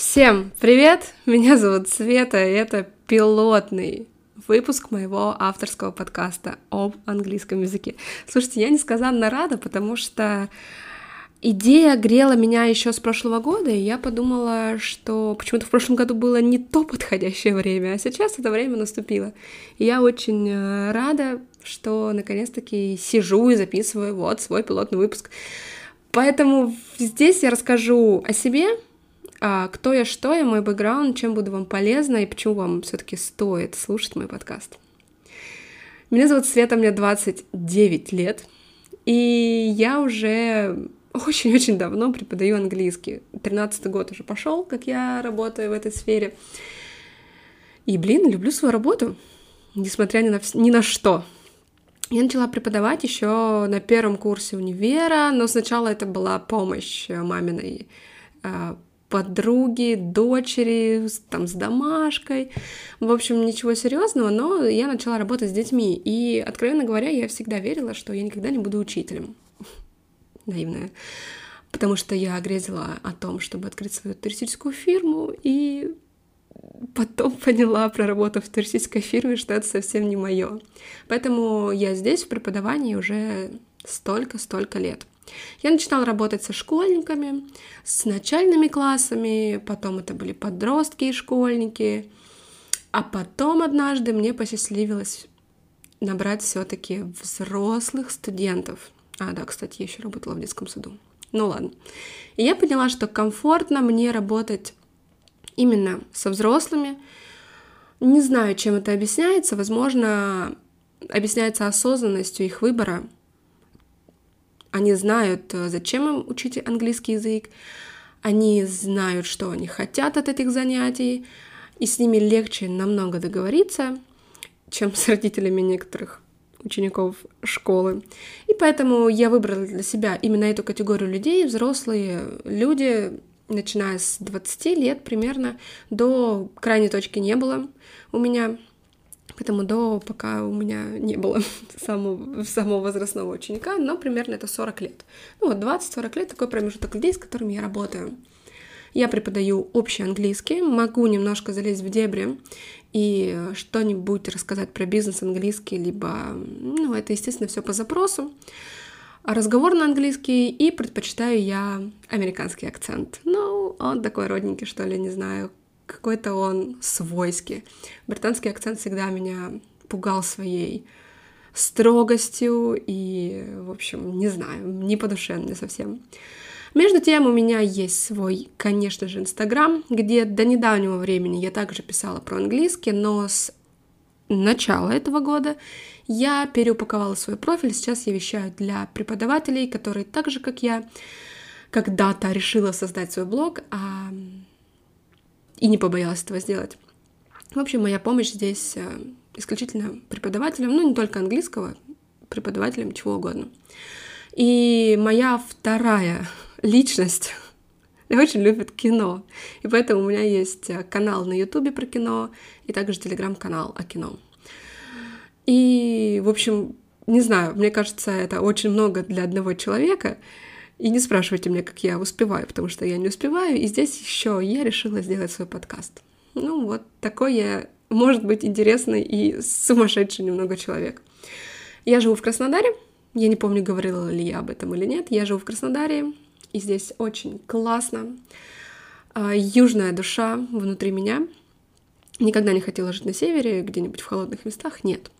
Всем привет! Меня зовут Света, и это пилотный выпуск моего авторского подкаста об английском языке. Слушайте, я несказанно рада, потому что идея грела меня еще с прошлого года, и я подумала, что почему-то в прошлом году было не то подходящее время, а сейчас это время наступило. И я очень э, рада, что наконец-таки сижу и записываю вот свой пилотный выпуск. Поэтому здесь я расскажу о себе, кто я, что я, мой бэкграунд, чем буду вам полезна и почему вам все-таки стоит слушать мой подкаст. Меня зовут Света, мне 29 лет, и я уже очень-очень давно преподаю английский. 13 год уже пошел, как я работаю в этой сфере. И, блин, люблю свою работу, несмотря ни на, ни на что. Я начала преподавать еще на первом курсе универа, но сначала это была помощь маминой а, подруги, дочери, там, с домашкой. В общем, ничего серьезного, но я начала работать с детьми. И, откровенно говоря, я всегда верила, что я никогда не буду учителем. Наивная. Потому что я грезила о том, чтобы открыть свою туристическую фирму, и потом поняла, проработав в туристической фирме, что это совсем не мое. Поэтому я здесь в преподавании уже столько-столько лет. Я начинала работать со школьниками, с начальными классами, потом это были подростки и школьники, а потом однажды мне посчастливилось набрать все-таки взрослых студентов. А, да, кстати, я еще работала в детском саду. Ну ладно. И я поняла, что комфортно мне работать именно со взрослыми. Не знаю, чем это объясняется. Возможно, объясняется осознанностью их выбора – они знают, э, зачем им учить английский язык, они знают, что они хотят от этих занятий, и с ними легче намного договориться, чем с родителями некоторых учеников школы. И поэтому я выбрала для себя именно эту категорию людей, взрослые люди, начиная с 20 лет примерно, до крайней точки не было у меня Поэтому до пока у меня не было самого, самого возрастного ученика, но примерно это 40 лет. Ну вот 20-40 лет такой промежуток людей, с которыми я работаю. Я преподаю общий английский, могу немножко залезть в дебри и что-нибудь рассказать про бизнес английский, либо, ну, это, естественно, все по запросу. Разговор на английский и предпочитаю я американский акцент. Ну, он такой родненький, что ли, не знаю, какой-то он свойский. Британский акцент всегда меня пугал своей строгостью и, в общем, не знаю, не по душе мне совсем. Между тем, у меня есть свой, конечно же, Инстаграм, где до недавнего времени я также писала про английский, но с начала этого года я переупаковала свой профиль. Сейчас я вещаю для преподавателей, которые так же, как я, когда-то решила создать свой блог, а и не побоялась этого сделать. В общем, моя помощь здесь э, исключительно преподавателям, ну не только английского, преподавателям чего угодно. И моя вторая личность очень любит кино. И поэтому у меня есть э, канал на Ютубе про кино и также телеграм-канал о кино. И, в общем, не знаю, мне кажется, это очень много для одного человека. И не спрашивайте меня, как я успеваю, потому что я не успеваю. И здесь еще я решила сделать свой подкаст. Ну вот такой я, может быть, интересный и сумасшедший немного человек. Я живу в Краснодаре. Я не помню, говорила ли я об этом или нет. Я живу в Краснодаре, и здесь очень классно. А, южная душа внутри меня. Никогда не хотела жить на севере, где-нибудь в холодных местах. Нет.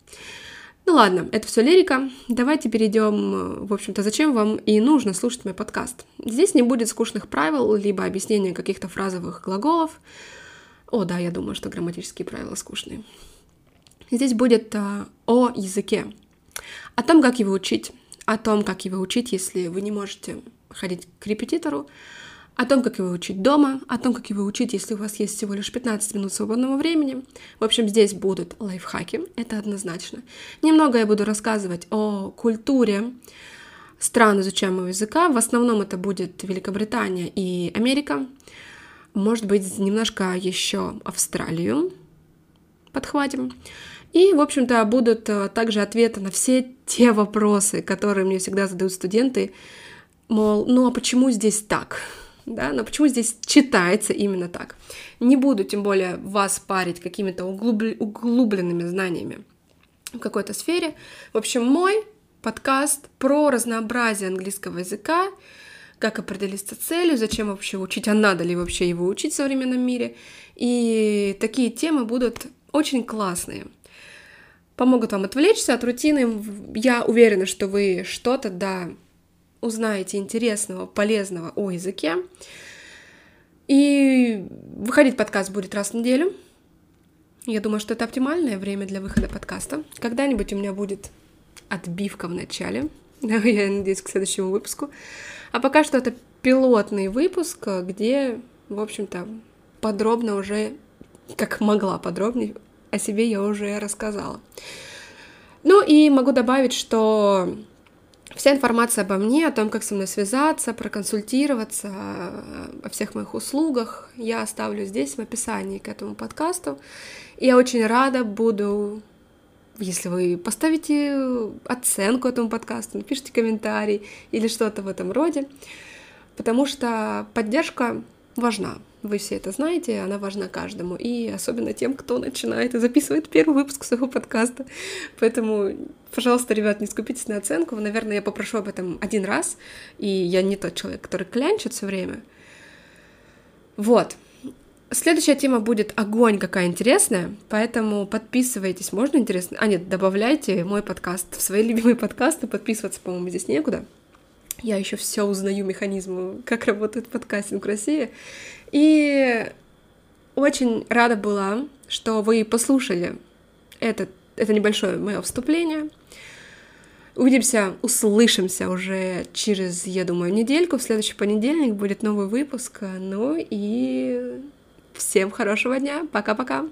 Ну ладно, это все лирика. Давайте перейдем, в общем-то, зачем вам и нужно слушать мой подкаст. Здесь не будет скучных правил, либо объяснения каких-то фразовых глаголов. О, да, я думаю, что грамматические правила скучные. Здесь будет а, о языке, о том, как его учить, о том, как его учить, если вы не можете ходить к репетитору, о том, как его учить дома, о том, как его учить, если у вас есть всего лишь 15 минут свободного времени. В общем, здесь будут лайфхаки, это однозначно. Немного я буду рассказывать о культуре стран изучаемого языка. В основном это будет Великобритания и Америка. Может быть, немножко еще Австралию подхватим. И, в общем-то, будут э, также ответы на все те вопросы, которые мне всегда задают студенты. Мол, ну а почему здесь так? Да, но почему здесь читается именно так? Не буду, тем более, вас парить какими-то углуб... углубленными знаниями в какой-то сфере. В общем, мой подкаст про разнообразие английского языка, как определиться целью, зачем вообще учить, а надо ли вообще его учить в современном мире. И такие темы будут очень классные. Помогут вам отвлечься от рутины. Я уверена, что вы что-то, да, узнаете интересного, полезного о языке. И выходить подкаст будет раз в неделю. Я думаю, что это оптимальное время для выхода подкаста. Когда-нибудь у меня будет отбивка в начале. Я надеюсь, к следующему выпуску. А пока что это пилотный выпуск, где, в общем-то, подробно уже, как могла подробнее, о себе я уже рассказала. Ну и могу добавить, что вся информация обо мне, о том, как со мной связаться, проконсультироваться, о всех моих услугах я оставлю здесь в описании к этому подкасту. Я очень рада буду если вы поставите оценку этому подкасту, напишите комментарий или что-то в этом роде, потому что поддержка важна. Вы все это знаете, она важна каждому, и особенно тем, кто начинает и записывает первый выпуск своего подкаста. Поэтому, пожалуйста, ребят, не скупитесь на оценку. Наверное, я попрошу об этом один раз, и я не тот человек, который клянчит все время. Вот. Следующая тема будет огонь какая интересная, поэтому подписывайтесь, можно интересно? А нет, добавляйте мой подкаст в свои любимые подкасты, подписываться, по-моему, здесь некуда. Я еще все узнаю механизмы, как работает подкастинг в России. И очень рада была, что вы послушали это, это небольшое мое вступление. Увидимся, услышимся уже через, я думаю, недельку. В следующий понедельник будет новый выпуск. Ну и Всем хорошего дня. Пока-пока.